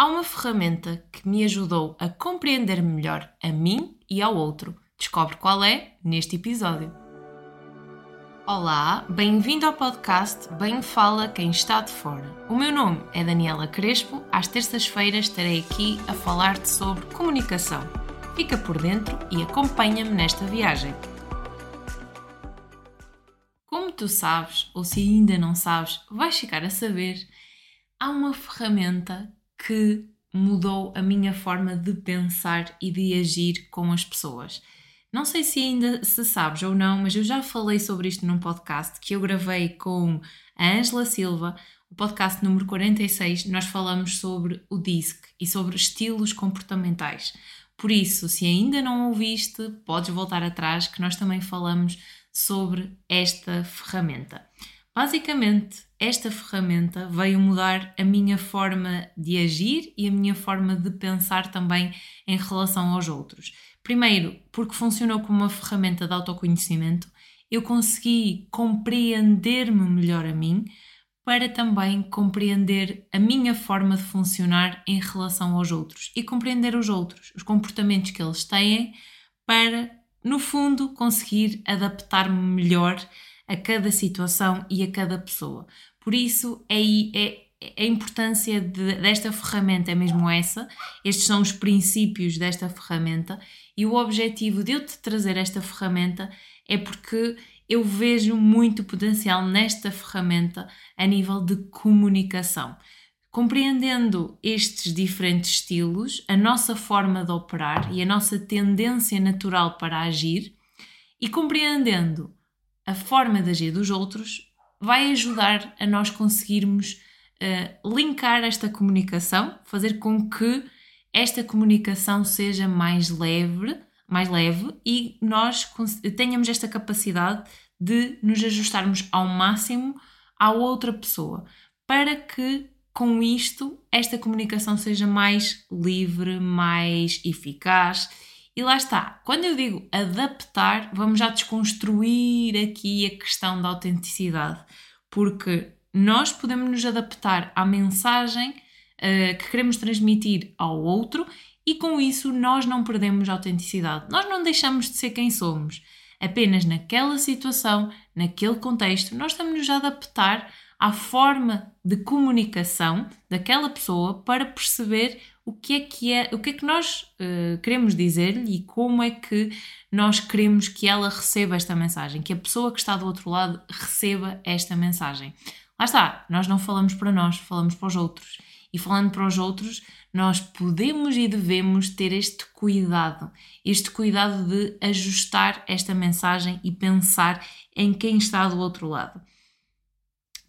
Há uma ferramenta que me ajudou a compreender melhor a mim e ao outro. Descobre qual é neste episódio. Olá, bem-vindo ao podcast Bem Fala Quem Está de Fora. O meu nome é Daniela Crespo. Às terças-feiras estarei aqui a falar-te sobre comunicação. Fica por dentro e acompanha-me nesta viagem. Como tu sabes, ou se ainda não sabes, vais ficar a saber, há uma ferramenta que mudou a minha forma de pensar e de agir com as pessoas. Não sei se ainda se sabes ou não, mas eu já falei sobre isto num podcast que eu gravei com a Ângela Silva, o podcast número 46. Nós falamos sobre o DISC e sobre estilos comportamentais. Por isso, se ainda não ouviste, podes voltar atrás que nós também falamos sobre esta ferramenta. Basicamente, esta ferramenta veio mudar a minha forma de agir e a minha forma de pensar também em relação aos outros. Primeiro, porque funcionou como uma ferramenta de autoconhecimento, eu consegui compreender-me melhor a mim para também compreender a minha forma de funcionar em relação aos outros e compreender os outros, os comportamentos que eles têm, para, no fundo, conseguir adaptar-me melhor a cada situação e a cada pessoa. Por isso, é, é, é a importância de, desta ferramenta é mesmo essa, estes são os princípios desta ferramenta e o objetivo de eu te trazer esta ferramenta é porque eu vejo muito potencial nesta ferramenta a nível de comunicação. Compreendendo estes diferentes estilos, a nossa forma de operar e a nossa tendência natural para agir, e compreendendo a forma de agir dos outros vai ajudar a nós conseguirmos uh, linkar esta comunicação, fazer com que esta comunicação seja mais leve, mais leve e nós tenhamos esta capacidade de nos ajustarmos ao máximo à outra pessoa, para que com isto esta comunicação seja mais livre, mais eficaz e lá está, quando eu digo adaptar, vamos já desconstruir aqui a questão da autenticidade, porque nós podemos nos adaptar à mensagem uh, que queremos transmitir ao outro e com isso nós não perdemos a autenticidade. Nós não deixamos de ser quem somos. Apenas naquela situação, naquele contexto, nós estamos nos a adaptar à forma de comunicação daquela pessoa para perceber o que é que é, o que é que nós uh, queremos dizer-lhe e como é que nós queremos que ela receba esta mensagem, que a pessoa que está do outro lado receba esta mensagem. Lá está, nós não falamos para nós, falamos para os outros. E falando para os outros, nós podemos e devemos ter este cuidado, este cuidado de ajustar esta mensagem e pensar em quem está do outro lado.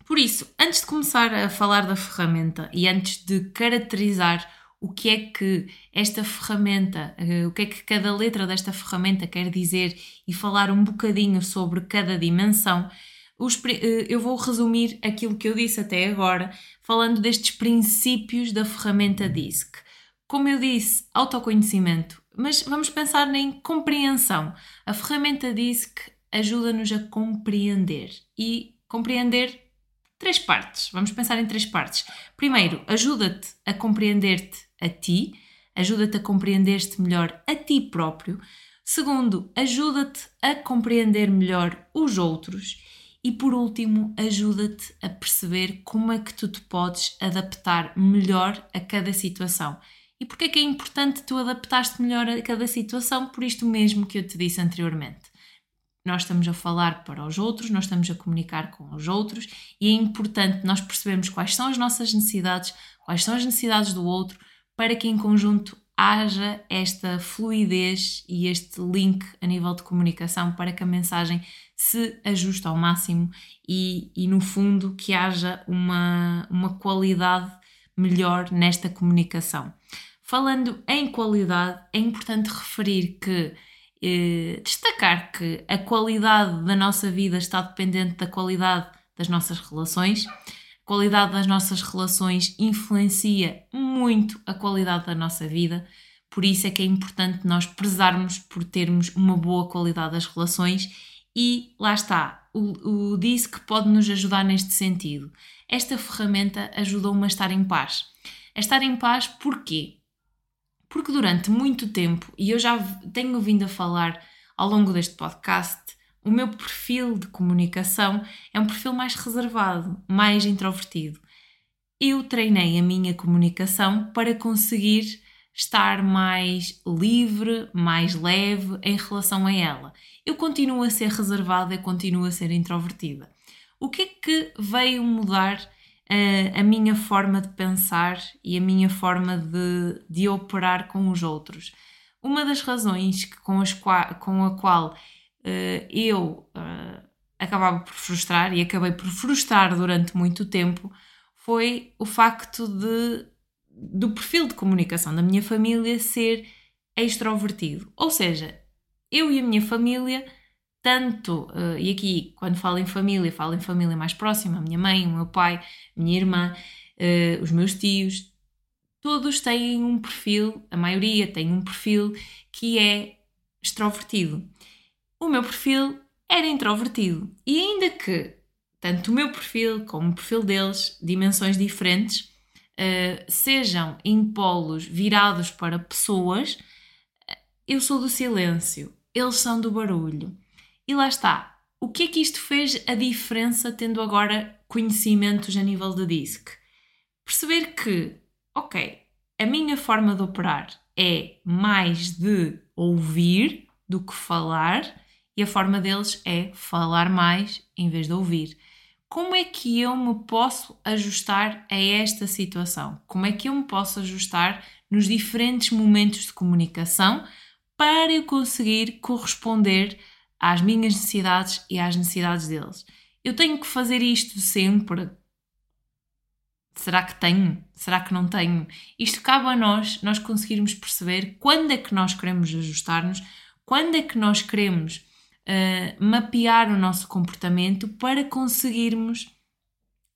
Por isso, antes de começar a falar da ferramenta e antes de caracterizar o que é que esta ferramenta, uh, o que é que cada letra desta ferramenta quer dizer e falar um bocadinho sobre cada dimensão, os, uh, eu vou resumir aquilo que eu disse até agora, falando destes princípios da ferramenta DISC. Como eu disse, autoconhecimento, mas vamos pensar em compreensão. A ferramenta DISC ajuda-nos a compreender e compreender três partes. Vamos pensar em três partes. Primeiro, ajuda-te a compreender-te a ti, ajuda-te a compreender-te melhor a ti próprio. Segundo, ajuda-te a compreender melhor os outros. E por último, ajuda-te a perceber como é que tu te podes adaptar melhor a cada situação. E porque é que é importante tu adaptar-te melhor a cada situação? Por isto mesmo que eu te disse anteriormente. Nós estamos a falar para os outros, nós estamos a comunicar com os outros e é importante nós percebermos quais são as nossas necessidades, quais são as necessidades do outro, para que em conjunto haja esta fluidez e este link a nível de comunicação para que a mensagem se ajuste ao máximo e, e no fundo que haja uma, uma qualidade melhor nesta comunicação. Falando em qualidade, é importante referir que eh, destacar que a qualidade da nossa vida está dependente da qualidade das nossas relações qualidade das nossas relações influencia muito a qualidade da nossa vida, por isso é que é importante nós prezarmos por termos uma boa qualidade das relações e lá está, o, o DISC pode nos ajudar neste sentido. Esta ferramenta ajudou-me a estar em paz. É estar em paz porquê? Porque durante muito tempo, e eu já tenho vindo a falar ao longo deste podcast, o meu perfil de comunicação é um perfil mais reservado, mais introvertido. Eu treinei a minha comunicação para conseguir estar mais livre, mais leve em relação a ela. Eu continuo a ser reservada, eu continuo a ser introvertida. O que é que veio mudar uh, a minha forma de pensar e a minha forma de, de operar com os outros? Uma das razões com, as, com a qual eu uh, acabava por frustrar e acabei por frustrar durante muito tempo foi o facto de do perfil de comunicação da minha família ser extrovertido. Ou seja, eu e a minha família, tanto, uh, e aqui quando falo em família, falo em família mais próxima, a minha mãe, o meu pai, a minha irmã, os meus tios, todos têm um perfil, a maioria tem um perfil que é extrovertido. O meu perfil era introvertido. E ainda que tanto o meu perfil como o perfil deles, dimensões diferentes, uh, sejam em polos virados para pessoas, eu sou do silêncio, eles são do barulho. E lá está. O que é que isto fez a diferença tendo agora conhecimentos a nível de DISC? Perceber que, ok, a minha forma de operar é mais de ouvir do que falar e a forma deles é falar mais em vez de ouvir como é que eu me posso ajustar a esta situação? Como é que eu me posso ajustar nos diferentes momentos de comunicação para eu conseguir corresponder às minhas necessidades e às necessidades deles? Eu tenho que fazer isto sempre? Será que tenho? Será que não tenho? Isto cabe a nós, nós conseguirmos perceber quando é que nós queremos ajustar-nos, quando é que nós queremos uh, mapear o nosso comportamento para conseguirmos,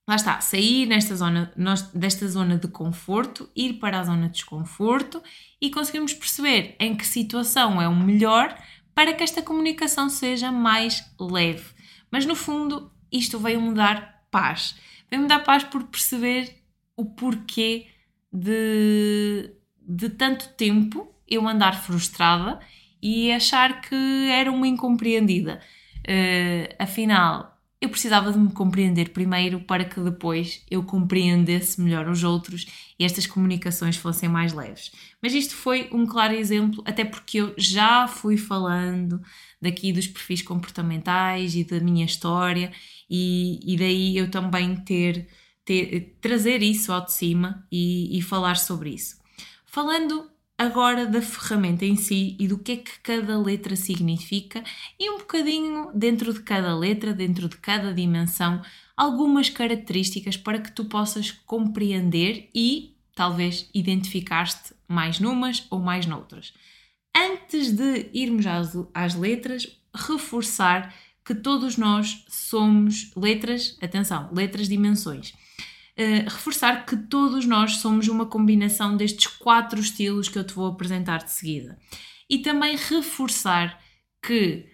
lá está, sair nesta zona, nós, desta zona de conforto, ir para a zona de desconforto e conseguirmos perceber em que situação é o melhor para que esta comunicação seja mais leve. Mas no fundo, isto veio-me dar paz. Veio-me dar paz por perceber o porquê de, de tanto tempo eu andar frustrada e achar que era uma incompreendida. Uh, afinal, eu precisava de me compreender primeiro para que depois eu compreendesse melhor os outros e estas comunicações fossem mais leves. Mas isto foi um claro exemplo, até porque eu já fui falando daqui dos perfis comportamentais e da minha história, e, e daí eu também ter, ter trazer isso ao de cima e, e falar sobre isso. Falando agora da ferramenta em si e do que é que cada letra significa e um bocadinho dentro de cada letra, dentro de cada dimensão, algumas características para que tu possas compreender e talvez identificar-te mais numas ou mais noutras. Antes de irmos às, às letras, reforçar que todos nós somos letras, atenção, letras dimensões uh, reforçar que todos nós somos uma combinação destes quatro estilos que eu te vou apresentar de seguida. E também reforçar que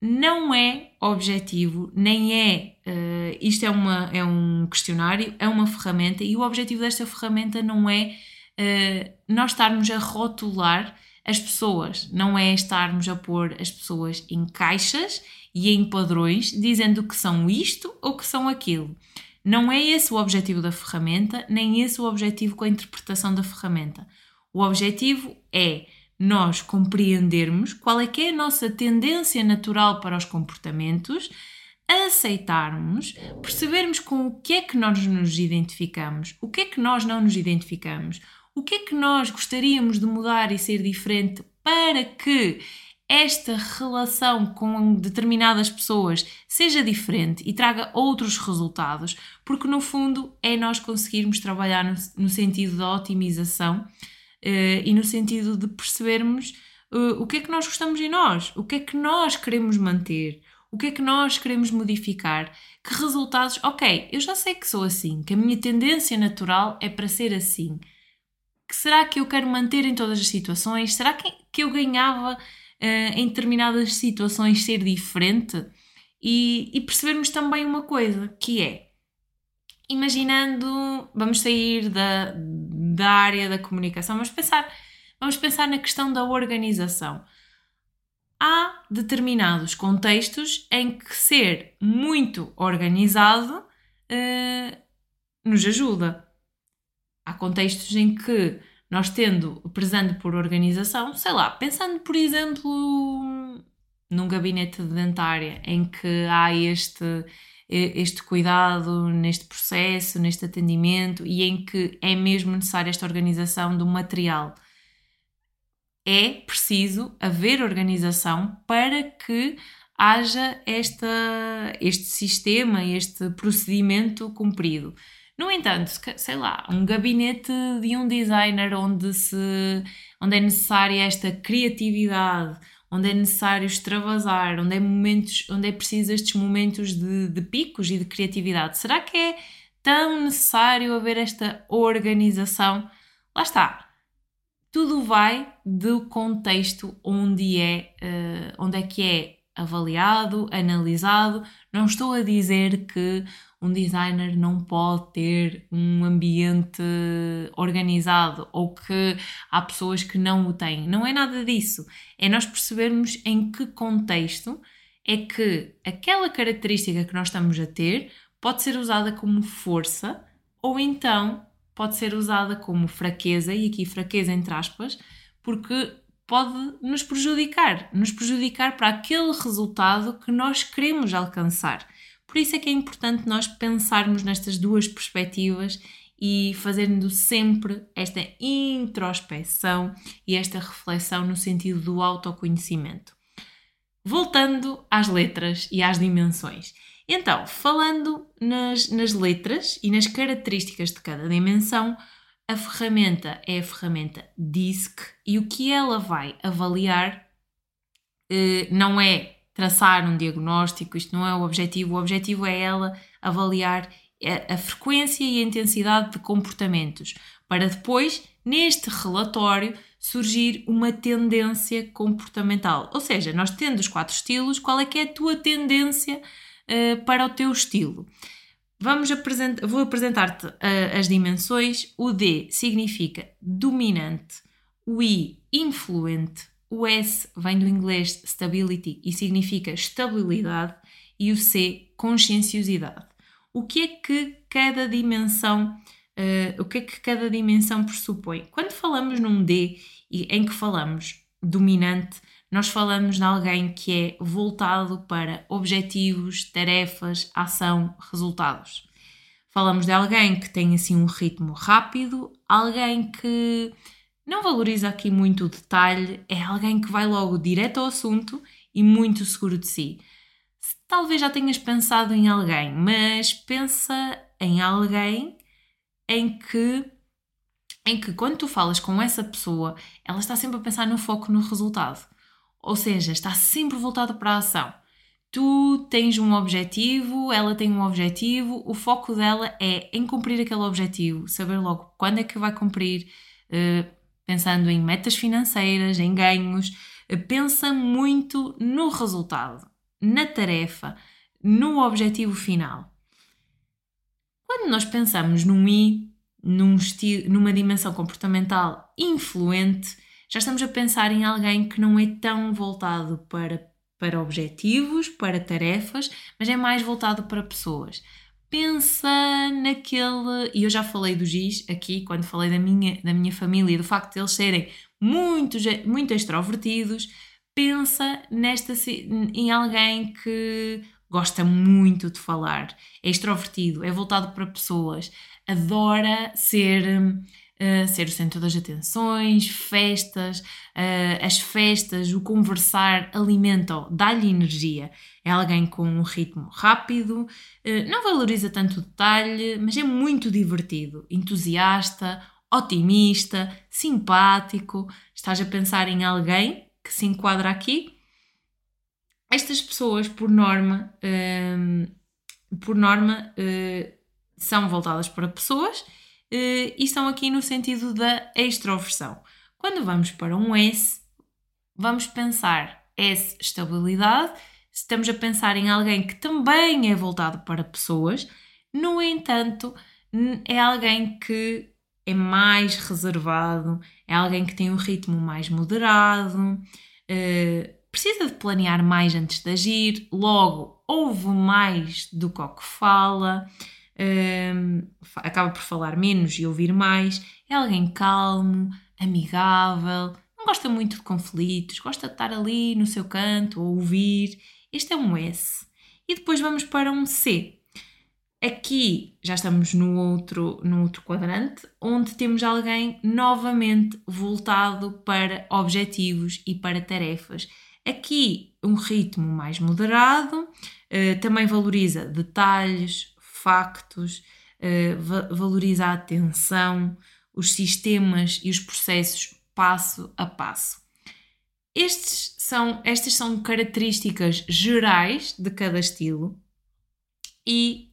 não é objetivo, nem é. Uh, isto é, uma, é um questionário, é uma ferramenta, e o objetivo desta ferramenta não é uh, nós estarmos a rotular as pessoas, não é estarmos a pôr as pessoas em caixas e em padrões, dizendo que são isto ou que são aquilo. Não é esse o objetivo da ferramenta, nem esse o objetivo com a interpretação da ferramenta. O objetivo é nós compreendermos qual é que é a nossa tendência natural para os comportamentos, aceitarmos, percebermos com o que é que nós nos identificamos, o que é que nós não nos identificamos, o que é que nós gostaríamos de mudar e ser diferente para que esta relação com determinadas pessoas seja diferente e traga outros resultados, porque no fundo é nós conseguirmos trabalhar no, no sentido da otimização uh, e no sentido de percebermos uh, o que é que nós gostamos em nós, o que é que nós queremos manter, o que é que nós queremos modificar, que resultados, ok, eu já sei que sou assim, que a minha tendência natural é para ser assim. Que será que eu quero manter em todas as situações? Será que, que eu ganhava uh, em determinadas situações ser diferente e, e percebermos também uma coisa, que é imaginando, vamos sair da, da área da comunicação, vamos pensar, vamos pensar na questão da organização. Há determinados contextos em que ser muito organizado uh, nos ajuda. Há contextos em que nós tendo, prezando por organização, sei lá, pensando por exemplo num gabinete de dentária em que há este este cuidado neste processo, neste atendimento e em que é mesmo necessária esta organização do material. É preciso haver organização para que haja esta, este sistema, este procedimento cumprido. No entanto, sei lá, um gabinete de um designer onde, se, onde é necessária esta criatividade, onde é necessário extravasar, onde é, momentos, onde é preciso estes momentos de, de picos e de criatividade. Será que é tão necessário haver esta organização? Lá está. Tudo vai do contexto onde é, uh, onde é que é avaliado, analisado. Não estou a dizer que um designer não pode ter um ambiente organizado ou que há pessoas que não o têm. Não é nada disso. É nós percebermos em que contexto é que aquela característica que nós estamos a ter pode ser usada como força ou então pode ser usada como fraqueza, e aqui fraqueza entre aspas, porque pode nos prejudicar, nos prejudicar para aquele resultado que nós queremos alcançar. Por isso é que é importante nós pensarmos nestas duas perspectivas e fazendo sempre esta introspeção e esta reflexão no sentido do autoconhecimento. Voltando às letras e às dimensões. Então, falando nas, nas letras e nas características de cada dimensão, a ferramenta é a ferramenta DISC e o que ela vai avaliar eh, não é traçar um diagnóstico, isto não é o objetivo, o objetivo é ela avaliar a, a frequência e a intensidade de comportamentos, para depois, neste relatório, surgir uma tendência comportamental. Ou seja, nós tendo os quatro estilos, qual é que é a tua tendência uh, para o teu estilo? Vamos apresentar, vou apresentar-te uh, as dimensões. O D significa dominante, o I influente, o S vem do inglês stability e significa estabilidade e o C conscienciosidade. O que é que cada dimensão uh, o que é que cada dimensão pressupõe? Quando falamos num D em que falamos dominante, nós falamos de alguém que é voltado para objetivos, tarefas, ação, resultados. Falamos de alguém que tem assim um ritmo rápido, alguém que não valoriza aqui muito o detalhe, é alguém que vai logo direto ao assunto e muito seguro de si. Talvez já tenhas pensado em alguém, mas pensa em alguém em que em que quando tu falas com essa pessoa, ela está sempre a pensar no foco no resultado. Ou seja, está sempre voltada para a ação. Tu tens um objetivo, ela tem um objetivo, o foco dela é em cumprir aquele objetivo, saber logo quando é que vai cumprir, uh, pensando em metas financeiras, em ganhos, eh, pensa muito no resultado, na tarefa, no objetivo final. Quando nós pensamos num I, num numa dimensão comportamental influente, já estamos a pensar em alguém que não é tão voltado para, para objetivos, para tarefas, mas é mais voltado para pessoas pensa naquele. E eu já falei do Giz aqui, quando falei da minha, da minha família, do facto de eles serem muito, muito extrovertidos. Pensa nesta, em alguém que gosta muito de falar, é extrovertido, é voltado para pessoas, adora ser uh, ser o centro das atenções, festas, uh, as festas, o conversar alimentam, dá-lhe energia. É alguém com um ritmo rápido, uh, não valoriza tanto o detalhe, mas é muito divertido, entusiasta, otimista, simpático. Estás a pensar em alguém que se enquadra aqui? Estas pessoas, por norma, por norma, são voltadas para pessoas e estão aqui no sentido da extroversão. Quando vamos para um S, vamos pensar S, estabilidade, estamos a pensar em alguém que também é voltado para pessoas, No entanto, é alguém que é mais reservado, é alguém que tem um ritmo mais moderado, uh, precisa de planear mais antes de agir, logo ouve mais do que o que fala, uh, acaba por falar menos e ouvir mais, é alguém calmo, amigável, não gosta muito de conflitos, gosta de estar ali no seu canto a ouvir. Este é um S. E depois vamos para um C. Aqui já estamos no outro, no outro quadrante, onde temos alguém novamente voltado para objetivos e para tarefas. Aqui um ritmo mais moderado, eh, também valoriza detalhes, factos, eh, valoriza a atenção, os sistemas e os processos passo a passo. Estes são, estas são características gerais de cada estilo e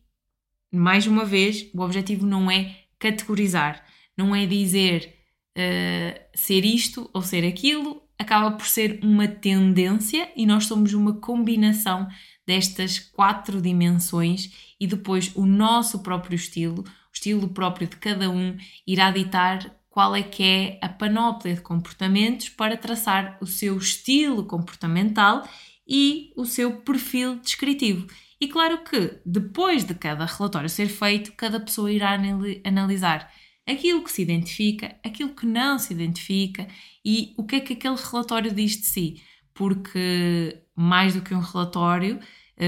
mais uma vez, o objetivo não é categorizar, não é dizer uh, ser isto ou ser aquilo, acaba por ser uma tendência e nós somos uma combinação destas quatro dimensões e depois o nosso próprio estilo, o estilo próprio de cada um, irá ditar qual é que é a panóplia de comportamentos para traçar o seu estilo comportamental e o seu perfil descritivo. E claro que, depois de cada relatório ser feito, cada pessoa irá analisar aquilo que se identifica, aquilo que não se identifica e o que é que aquele relatório diz de si. Porque, mais do que um relatório,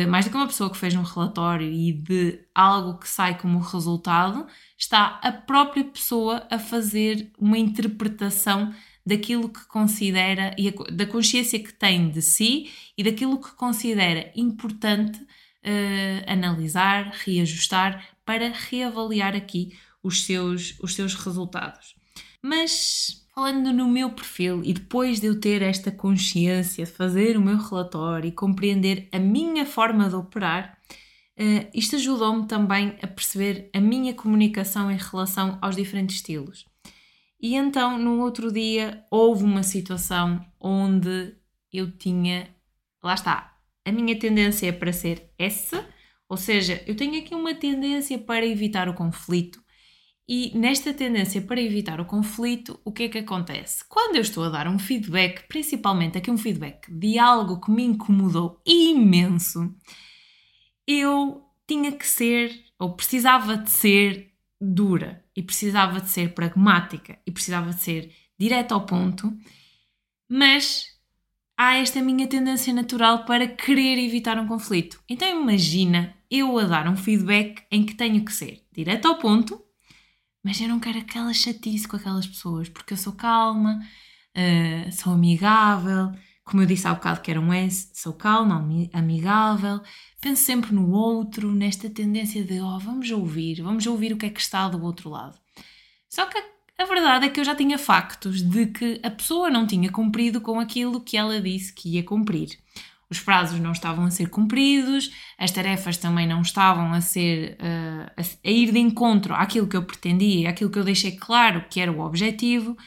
mais do que uma pessoa que fez um relatório e de algo que sai como resultado, está a própria pessoa a fazer uma interpretação daquilo que considera e da consciência que tem de si e daquilo que considera importante uh, analisar, reajustar para reavaliar aqui os seus, os seus resultados. Mas falando no meu perfil e depois de eu ter esta consciência, fazer o meu relatório e compreender a minha forma de operar, uh, isto ajudou-me também a perceber a minha comunicação em relação aos diferentes estilos. E então, no outro dia, houve uma situação onde eu tinha, lá está, a minha tendência é para ser essa, ou seja, eu tenho aqui uma tendência para evitar o conflito. E nesta tendência para evitar o conflito, o que é que acontece? Quando eu estou a dar um feedback, principalmente aqui um feedback de algo que me incomodou imenso, eu tinha que ser, ou precisava de ser dura, e precisava de ser pragmática, e precisava de ser direta ao ponto, mas há esta minha tendência natural para querer evitar um conflito. Então imagina eu a dar um feedback em que tenho que ser direto ao ponto, mas eu não quero aquela chatice com aquelas pessoas, porque eu sou calma, uh, sou amigável, como eu disse há bocado que era um S, sou calma, amigável, penso sempre no outro, nesta tendência de, oh, vamos ouvir, vamos ouvir o que é que está do outro lado. Só que a verdade é que eu já tinha factos de que a pessoa não tinha cumprido com aquilo que ela disse que ia cumprir. Os prazos não estavam a ser cumpridos, as tarefas também não estavam a ser uh, a, a, ir de encontro àquilo que eu pretendia, àquilo que eu deixei claro que era o objetivo.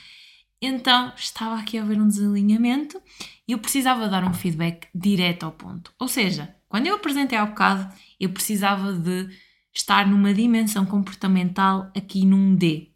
Então estava aqui a haver um desalinhamento e eu precisava dar um feedback direto ao ponto. Ou seja, quando eu apresentei ao bocado, eu precisava de estar numa dimensão comportamental aqui num D,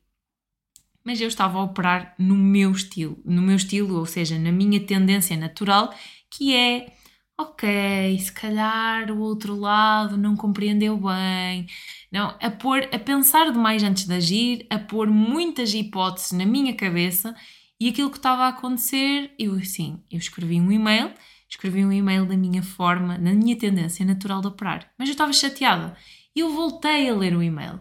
mas eu estava a operar no meu estilo, no meu estilo, ou seja, na minha tendência natural, que é ok, se calhar o outro lado não compreendeu bem, não, a pôr, a pensar demais antes de agir, a pôr muitas hipóteses na minha cabeça e aquilo que estava a acontecer, eu assim, eu escrevi um e-mail, escrevi um e-mail da minha forma, na minha tendência natural de operar, mas eu estava chateada e eu voltei a ler o e-mail.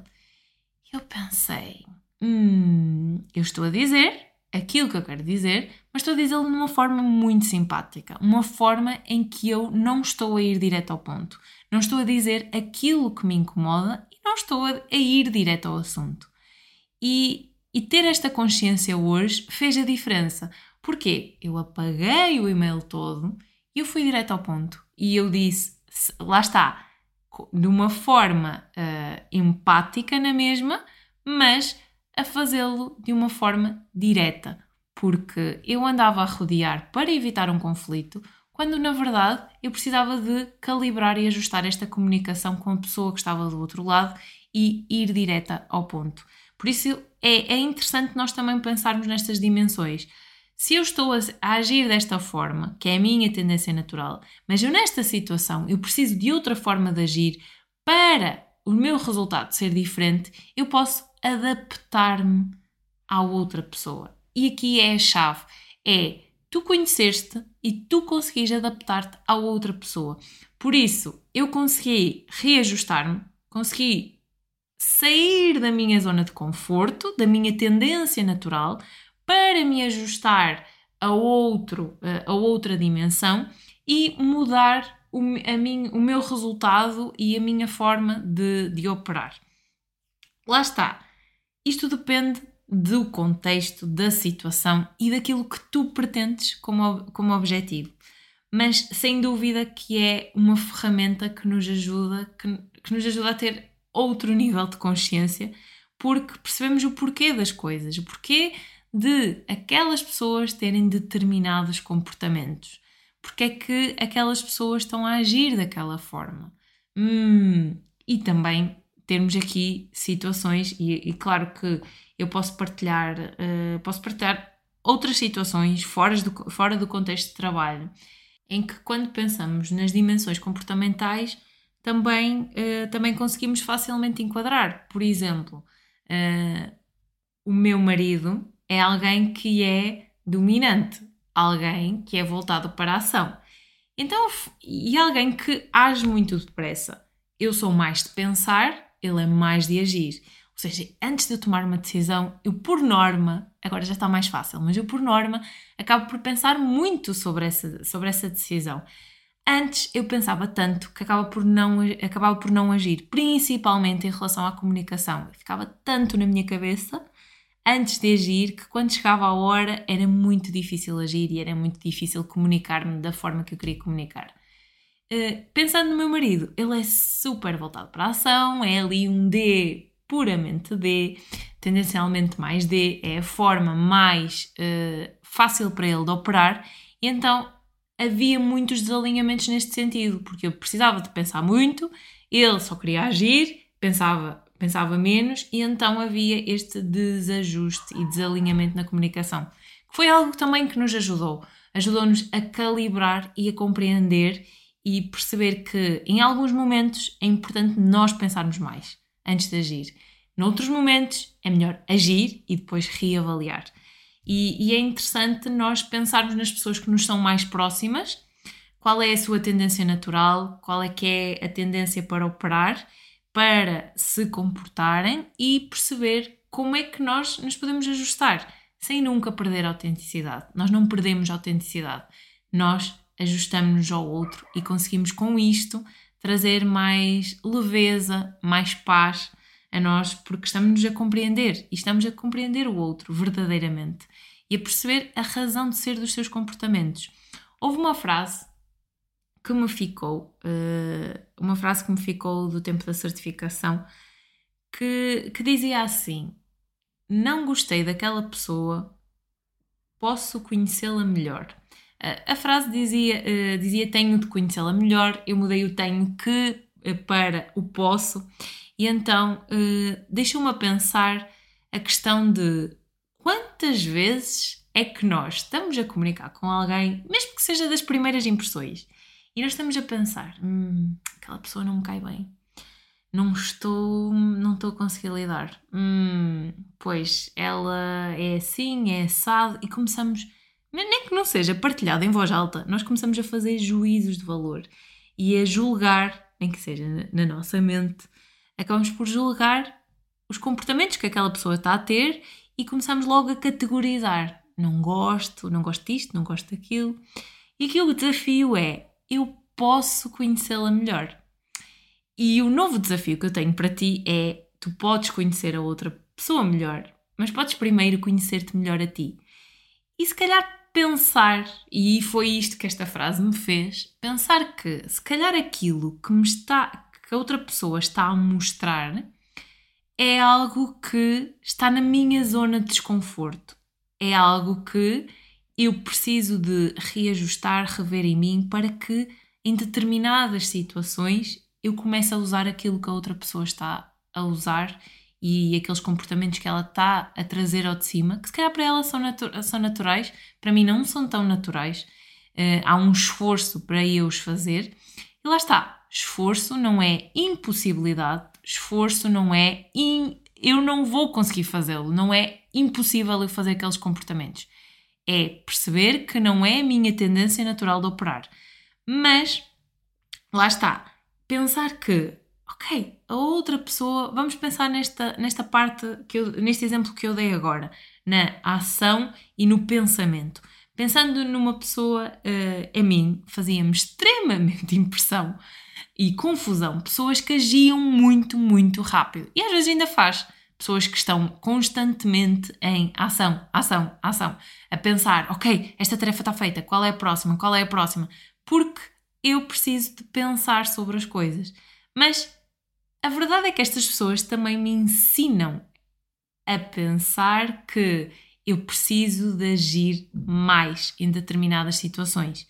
Eu pensei, hum, eu estou a dizer aquilo que eu quero dizer, mas estou a dizê-lo de uma forma muito simpática, uma forma em que eu não estou a ir direto ao ponto, não estou a dizer aquilo que me incomoda e não estou a, ir direto ao assunto. E, e ter esta consciência hoje fez a diferença. Porque eu apaguei o e-mail todo e eu fui direto ao ponto. E eu disse, lá está, de uma forma uh, empática na mesma, mas a fazê-lo de uma forma direta, porque eu andava a rodear para evitar um conflito, quando na verdade eu precisava de calibrar e ajustar esta comunicação com a pessoa que estava do outro lado e ir direta ao ponto. Por isso é, é interessante nós também pensarmos nestas dimensões. Se eu estou a, a, agir desta forma, que é a minha tendência natural, mas eu nesta situação eu preciso de outra forma de agir para o meu resultado ser diferente, eu posso adaptar-me à outra pessoa. E aqui é a chave: é tu conheceste e tu conseguis adaptar-te à outra pessoa. Por isso, eu consegui reajustar-me, consegui sair da minha zona de conforto, da minha tendência natural, para me ajustar a, outro, a outra dimensão e mudar o, a mim, o meu resultado e a minha forma de, de operar. Lá está. Isto depende do contexto, da situação e daquilo que tu pretendes como, como objetivo. Mas sem dúvida que é uma ferramenta que nos ajuda, que, que nos ajuda a ter outro nível de consciência, porque percebemos o porquê das coisas, o porquê de aquelas pessoas terem determinados comportamentos. Porque é que aquelas pessoas estão a agir daquela forma. Hum, e também termos aqui situações, e, e claro que eu posso partilhar, uh, posso partilhar outras situações fora do, fora do contexto de trabalho, em que quando pensamos nas dimensões comportamentais, também, uh, também conseguimos facilmente enquadrar. Por exemplo, uh, o meu marido é alguém que é dominante, alguém que é voltado para a ação. Então, e alguém que age muito depressa. Eu sou mais de pensar, ele é mais de agir. Ou seja, antes de eu tomar uma decisão, eu por norma, agora já está mais fácil, mas eu por norma acabo por pensar muito sobre essa, sobre essa decisão. Antes eu pensava tanto que acaba por não, acabava por não agir, principalmente em relação à comunicação. Eu ficava tanto na minha cabeça antes de agir que quando chegava a hora era muito difícil agir e era muito difícil comunicar-me da forma que eu queria comunicar. Uh, pensando no meu marido, ele é super voltado para a ação, é ali um D puramente D, tendencialmente mais D, é a forma mais uh, fácil para ele de operar, e então havia muitos desalinhamentos neste sentido, porque eu precisava de pensar muito, ele só queria agir, pensava pensava menos e então havia este desajuste e desalinhamento na comunicação. Que foi algo também que nos ajudou. Ajudou-nos a calibrar e a compreender e perceber que em alguns momentos é importante nós pensarmos mais antes de agir. Noutros momentos é melhor agir e depois reavaliar. E, e é interessante nós pensarmos nas pessoas que nos são mais próximas, qual é a sua tendência natural, qual é que é a tendência para operar para se comportarem e perceber como é que nós nos podemos ajustar sem nunca perder a autenticidade. Nós não perdemos a autenticidade, nós ajustamos-nos ao outro e conseguimos com isto trazer mais leveza, mais paz a nós, porque estamos-nos a compreender e estamos a compreender o outro verdadeiramente e a perceber a razão de ser dos seus comportamentos. Houve uma frase que me ficou, uh, uma frase que me ficou do tempo da certificação, que, que dizia assim: Não gostei daquela pessoa, posso conhecê-la melhor. A frase dizia, uh, dizia tenho de conhecê-la melhor, eu mudei o tenho que para o posso, e então deixou-me a pensar a questão de quantas vezes é que nós estamos a comunicar com alguém, mesmo que seja das primeiras impressões, e nós estamos a pensar: hum, aquela pessoa não me cai bem, não estou, não estou a conseguir lidar. Hum, pois ela é assim, é assado, e começamos, nem que não seja partilhado em voz alta, nós começamos a fazer juízos de valor e a julgar, nem que seja na nossa mente, acabamos por julgar os comportamentos que aquela pessoa está a ter e começamos logo a categorizar. Não gosto, não gosto disto, não gosto daquilo. E aqui o desafio é eu posso conhecê-la melhor. E o novo desafio que eu tenho para ti é: tu podes conhecer a outra pessoa melhor, mas podes primeiro conhecer-te melhor a ti. E se calhar pensar, e foi isto que esta frase me fez, pensar que se calhar aquilo que me está que a outra pessoa está a mostrar é algo que está na minha zona de desconforto. É algo que eu preciso de reajustar, rever em mim para que em determinadas situações eu comece a usar aquilo que a outra pessoa está a usar e aqueles comportamentos que ela está a trazer ao de cima, que se calhar para ela são, natu são naturais, para mim não são tão naturais. Uh, há um esforço para eu os fazer. E lá está. Esforço não é impossibilidade, esforço não é eu não vou conseguir fazê-lo, não é impossível eu fazer aqueles comportamentos. É perceber que não é a minha tendência natural de operar. Mas lá está. Pensar que ok, a outra pessoa, vamos pensar nesta, nesta parte, que eu, neste exemplo que eu dei agora, na ação e no pensamento. Pensando numa pessoa, uh, a mim fazia-me extremamente impressão e confusão pessoas que agiam muito, muito rápido. E às vezes ainda faz. Pessoas que estão constantemente em ação, ação, ação, a pensar, ok, esta tarefa está feita, qual é a próxima, qual é a próxima? Porque eu preciso de pensar sobre as coisas. Mas a verdade é que estas pessoas também me ensinam a pensar que eu preciso de agir mais em determinadas situações.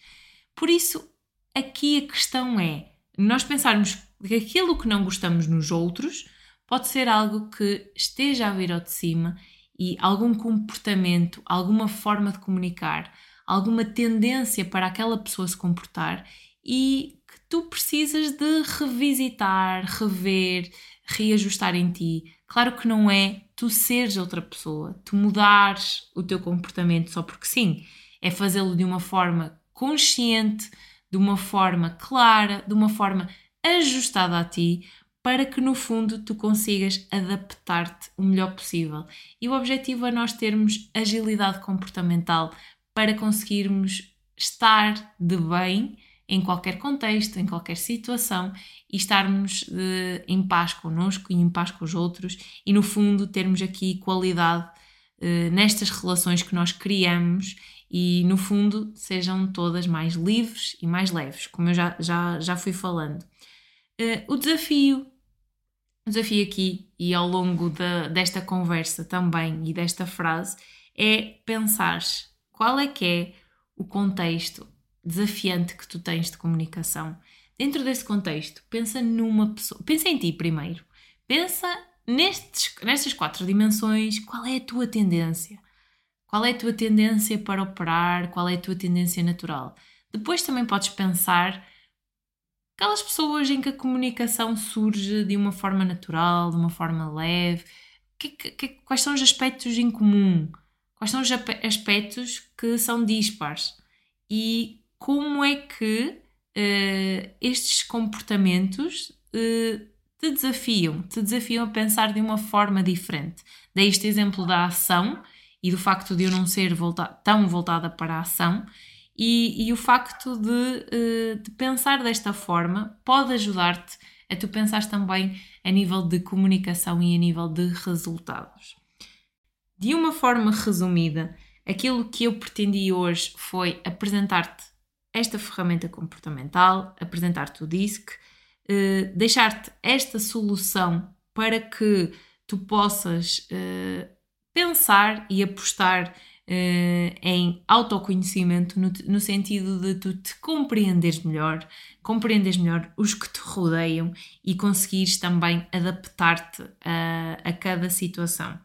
Por isso, aqui a questão é nós pensarmos que aquilo que não gostamos nos outros pode ser algo que esteja a vir ao de cima e algum comportamento, alguma forma de comunicar, alguma tendência para aquela pessoa se comportar e tu precisas de revisitar, rever, reajustar em ti. Claro que não é tu seres outra pessoa, tu mudares o teu comportamento só porque sim. É fazê-lo de uma forma consciente, de uma forma clara, de uma forma ajustada a ti, para que no fundo tu consigas adaptar-te o melhor possível. E o objetivo é nós termos agilidade comportamental para conseguirmos estar de bem em qualquer contexto, em qualquer situação e estarmos de, em paz connosco e em paz com os outros e, no fundo, termos aqui qualidade eh, nestas relações que nós criamos e, no fundo, sejam todas mais livres e mais leves, como eu já, já, já fui falando. Eh, o desafio, desafio aqui e ao longo de, desta conversa também e desta frase é pensar qual é que é o contexto desafiante que tu tens de comunicação. Dentro desse contexto, pensa numa pessoa. Pensa em ti primeiro. Pensa nestes, nestas quatro dimensões, qual é a tua tendência? Qual é a tua tendência para operar? Qual é a tua tendência natural? Depois também podes pensar aquelas pessoas em que a comunicação surge de uma forma natural, de uma forma leve. Que, que, quais são os aspectos em comum? Quais são os aspectos que são dispares? E como é que uh, estes comportamentos uh, te desafiam, te desafiam a pensar de uma forma diferente. Dei este exemplo da ação e do facto de eu não ser volta tão voltada para a ação e, e o facto de, uh, de, pensar desta forma pode ajudar-te a tu pensar também a nível de comunicação e a nível de resultados. De uma forma resumida, aquilo que eu pretendi hoje foi apresentar-te esta ferramenta comportamental, apresentar-te o DISC, eh, deixar-te esta solução para que tu possas eh, pensar e apostar eh, em autoconhecimento no, no, sentido de tu te compreenderes melhor, compreenderes melhor os que te rodeiam e conseguires também adaptar-te a, a cada situação.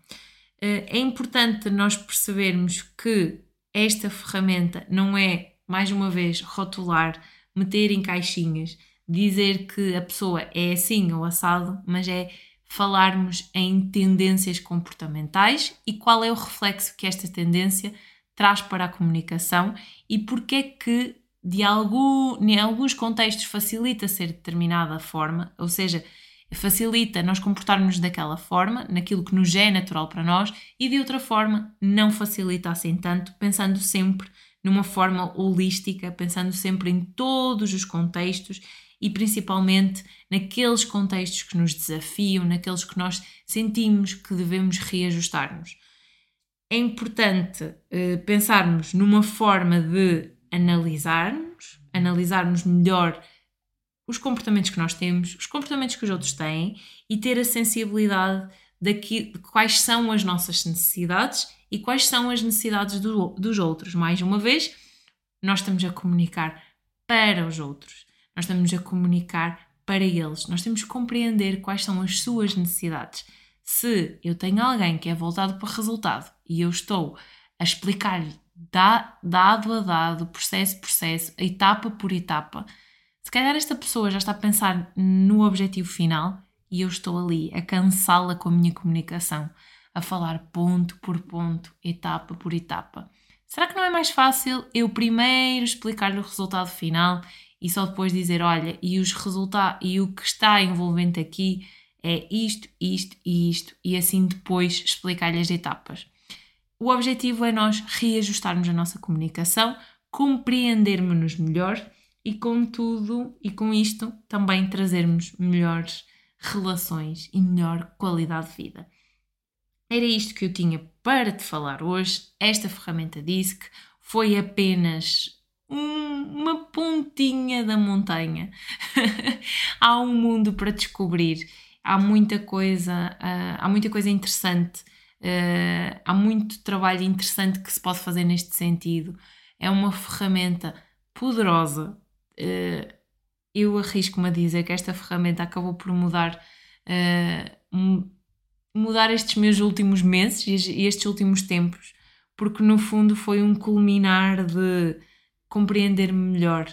É importante nós percebermos que esta ferramenta não é mais uma vez, rotular, meter em caixinhas, dizer que a pessoa é assim ou assado, mas é falarmos em tendências comportamentais e qual é o reflexo que esta tendência traz para a comunicação e porque é que de algum, em alguns contextos facilita ser determinada forma, ou seja, facilita nós comportarmos daquela forma, naquilo que nos é natural para nós, e de outra forma não facilita assim tanto, pensando sempre numa forma holística, pensando sempre em todos os contextos e principalmente naqueles contextos que nos desafiam, naqueles que nós sentimos que devemos reajustar-nos. É importante eh, pensarmos numa forma de analisarmos, analisarmos melhor os comportamentos que nós temos, os comportamentos que os outros têm e ter a sensibilidade daqui, quais são as nossas necessidades e quais são as necessidades do, dos outros. Mais uma vez, nós estamos a comunicar para os outros, nós estamos a comunicar para eles, nós temos que compreender quais são as suas necessidades. Se eu tenho alguém que é voltado para resultado e eu estou a explicar-lhe dado a dado, processo por processo, etapa por etapa, se calhar esta pessoa já está a pensar no objetivo final e eu estou ali a cansá-la com a minha comunicação, a falar ponto por ponto, etapa por etapa. Será que não é mais fácil eu primeiro explicar-lhe o resultado final e só depois dizer, olha, e os resultados e o que está envolvente aqui é isto, isto e isto, e assim depois explicar-lhe as etapas. O objetivo é nós reajustarmos a nossa comunicação, compreendermos-nos melhor e com tudo e com isto também trazermos melhores relações e melhor qualidade de vida. Era isto que eu tinha para te falar hoje. Esta ferramenta DISC foi apenas um, uma pontinha da montanha. há um mundo para descobrir, há muita coisa, uh, há muita coisa interessante Uh, há muito trabalho interessante que se pode fazer neste sentido. É uma ferramenta poderosa. Uh, eu arrisco-me a dizer que esta ferramenta acabou por mudar, uh, mudar estes meus últimos meses e estes últimos tempos, porque no fundo foi um culminar de compreender-me melhor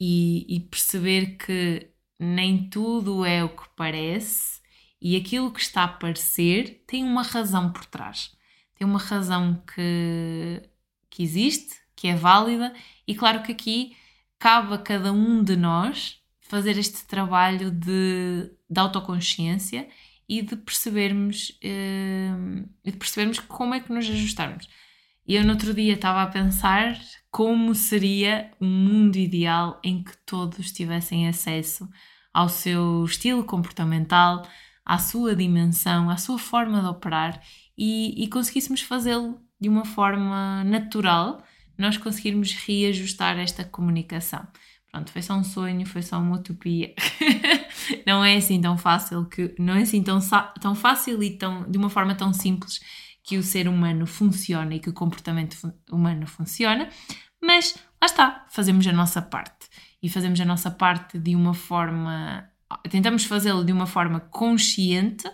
e, e perceber que nem tudo é o que parece e aquilo que está a parecer tem uma razão por trás. Tem uma razão que, que existe, que é válida, e claro que aqui cabe a cada um de nós fazer este trabalho de, de autoconsciência e de percebermos, eh, de percebermos como é que nos ajustarmos. Eu no outro dia estava a pensar como seria um mundo ideal em que todos tivessem acesso ao seu estilo comportamental, à sua dimensão, à sua forma de operar e, e conseguíssemos fazê-lo de uma forma natural, nós conseguirmos reajustar esta comunicação. Pronto, foi só um sonho, foi só uma utopia. não é assim tão fácil que não é assim tão, tão fácil e tão, de uma forma tão simples que o ser humano funciona e que o comportamento humano funciona, mas lá está, fazemos a nossa parte e fazemos a nossa parte de uma forma tentamos fazê-lo de uma forma consciente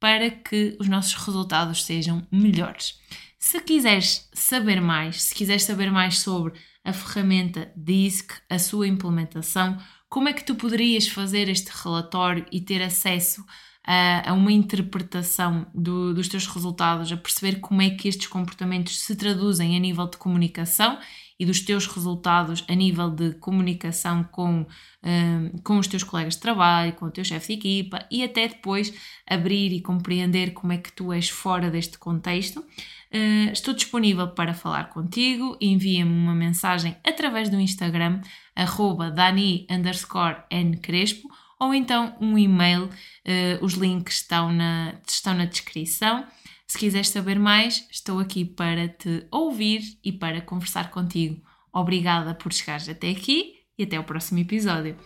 para que os nossos resultados sejam melhores. Se quiseres saber mais, se quiseres saber mais sobre a ferramenta DISC, a sua implementação, como é que tu poderias fazer este relatório e ter acesso a, a uma interpretação do, dos teus resultados, a perceber como é que estes comportamentos se traduzem a nível de comunicação e dos teus resultados a nível de comunicação com, um, com os teus colegas de trabalho, com o teu chefe de equipa e até depois abrir e compreender como é que tu és fora deste contexto. Uh, estou disponível para falar contigo, envia-me uma mensagem através do Instagram, arroba dani ncrespo, ou então um e-mail, uh, os links estão na, estão na descrição. Se quiseres saber mais, estou aqui para te ouvir e para conversar contigo. Obrigada por chegares até aqui e até o próximo episódio.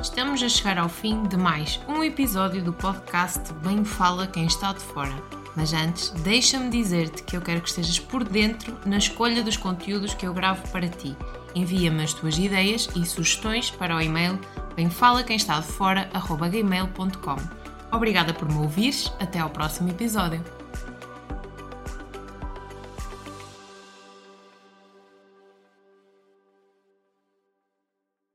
Estamos a chegar ao fim de mais um episódio do podcast Bem Fala Quem Está de Fora. Mas antes, deixa-me dizer-te que eu quero que estejas por dentro na escolha dos conteúdos que eu gravo para ti. Envia-me as tuas ideias e sugestões para o e-mail bemfalaquemestadefora.gmail.com Obrigada por me ouvires. Até ao próximo episódio.